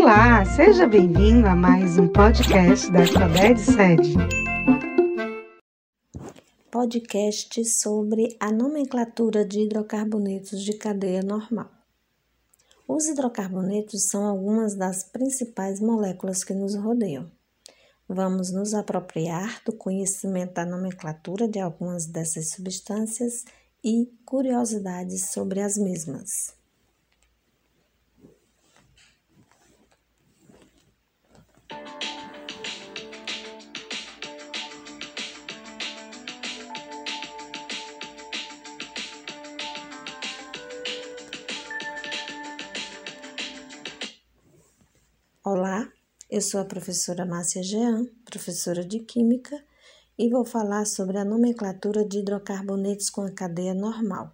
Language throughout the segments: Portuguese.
Olá, seja bem-vindo a mais um podcast da Sabed Sede. Podcast sobre a nomenclatura de hidrocarbonetos de cadeia normal. Os hidrocarbonetos são algumas das principais moléculas que nos rodeiam. Vamos nos apropriar do conhecimento da nomenclatura de algumas dessas substâncias e curiosidades sobre as mesmas. Olá, eu sou a professora Márcia Jean, professora de Química, e vou falar sobre a nomenclatura de hidrocarbonetos com a cadeia normal,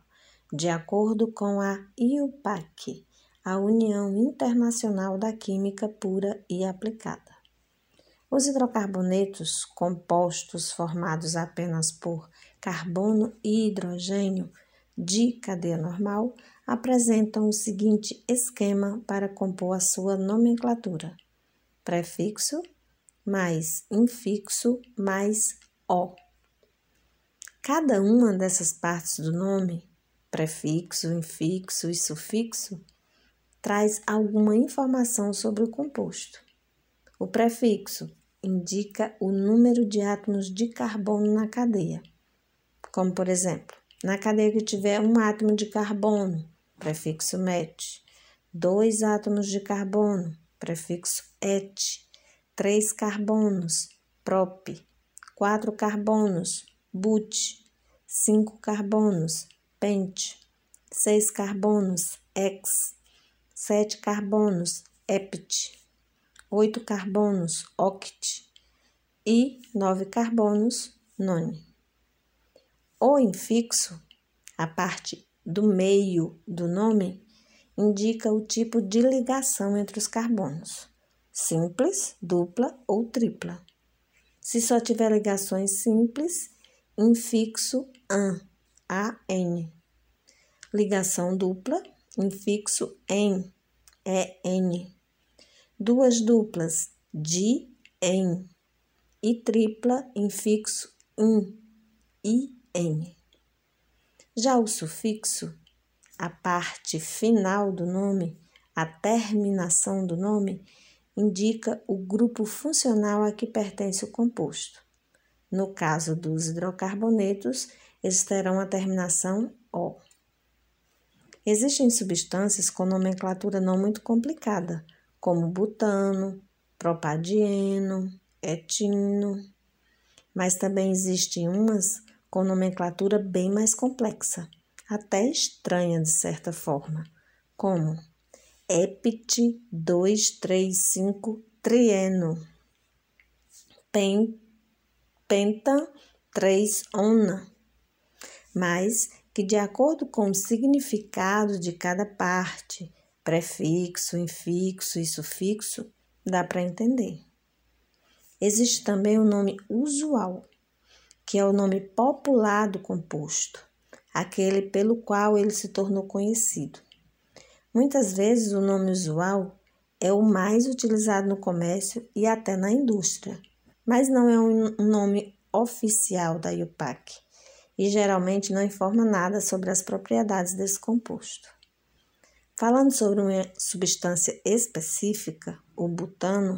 de acordo com a IUPAC, a União Internacional da Química Pura e Aplicada. Os hidrocarbonetos, compostos formados apenas por carbono e hidrogênio de cadeia normal, apresentam o seguinte esquema para compor a sua nomenclatura: prefixo mais infixo mais O. Cada uma dessas partes do nome, prefixo, infixo e sufixo, traz alguma informação sobre o composto. O prefixo indica o número de átomos de carbono na cadeia, como por exemplo, na cadeia que tiver um átomo de carbono, prefixo met, dois átomos de carbono, prefixo et, três carbonos, prop, quatro carbonos, but, cinco carbonos, pent, seis carbonos, ex, sete carbonos, ept, oito carbonos, oct. E nove carbonos, none. O infixo, a parte do meio do nome indica o tipo de ligação entre os carbonos, simples, dupla ou tripla. Se só tiver ligações simples, infixo an, AN. Ligação dupla, infixo en, EN. Duas duplas, di, en. E tripla, infixo in, IN. Já o sufixo, a parte final do nome, a terminação do nome, indica o grupo funcional a que pertence o composto. No caso dos hidrocarbonetos, eles terão a terminação O. Existem substâncias com nomenclatura não muito complicada, como butano, propadieno, etino, mas também existem umas com nomenclatura bem mais complexa, até estranha de certa forma, como EPT 235 trieno, pen, penta 3 ona, mas que de acordo com o significado de cada parte, prefixo, infixo e sufixo, dá para entender. Existe também o nome usual, que é o nome popular do composto, aquele pelo qual ele se tornou conhecido. Muitas vezes o nome usual é o mais utilizado no comércio e até na indústria, mas não é um nome oficial da IUPAC e geralmente não informa nada sobre as propriedades desse composto. Falando sobre uma substância específica, o butano,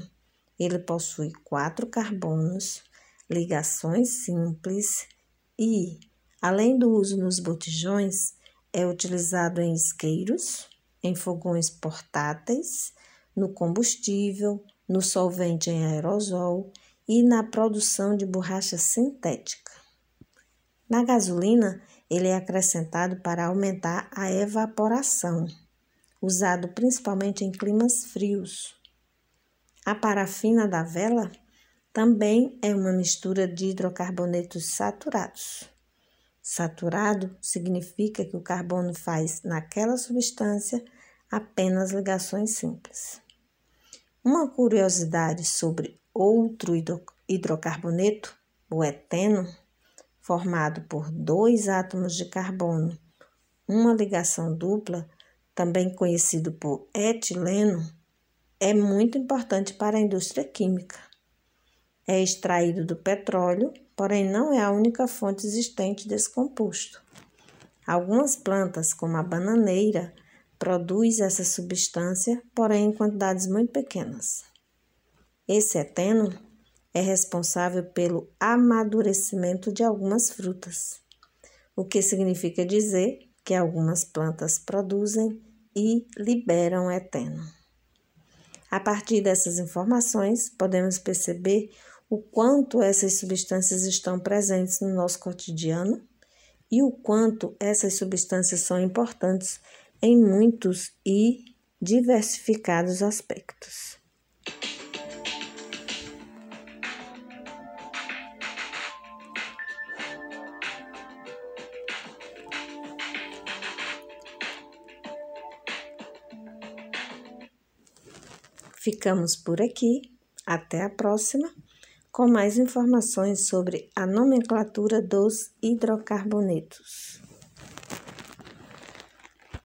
ele possui quatro carbonos ligações simples e, além do uso nos botijões, é utilizado em isqueiros, em fogões portáteis, no combustível, no solvente em aerosol e na produção de borracha sintética. Na gasolina, ele é acrescentado para aumentar a evaporação, usado principalmente em climas frios. A parafina da vela também é uma mistura de hidrocarbonetos saturados. Saturado significa que o carbono faz naquela substância apenas ligações simples. Uma curiosidade sobre outro hidrocarboneto, o eteno, formado por dois átomos de carbono, uma ligação dupla, também conhecido por etileno, é muito importante para a indústria química. É extraído do petróleo, porém não é a única fonte existente desse composto. Algumas plantas, como a bananeira, produzem essa substância, porém em quantidades muito pequenas. Esse eteno é responsável pelo amadurecimento de algumas frutas, o que significa dizer que algumas plantas produzem e liberam eteno. A partir dessas informações, podemos perceber o quanto essas substâncias estão presentes no nosso cotidiano e o quanto essas substâncias são importantes em muitos e diversificados aspectos. Ficamos por aqui. Até a próxima, com mais informações sobre a nomenclatura dos hidrocarbonetos.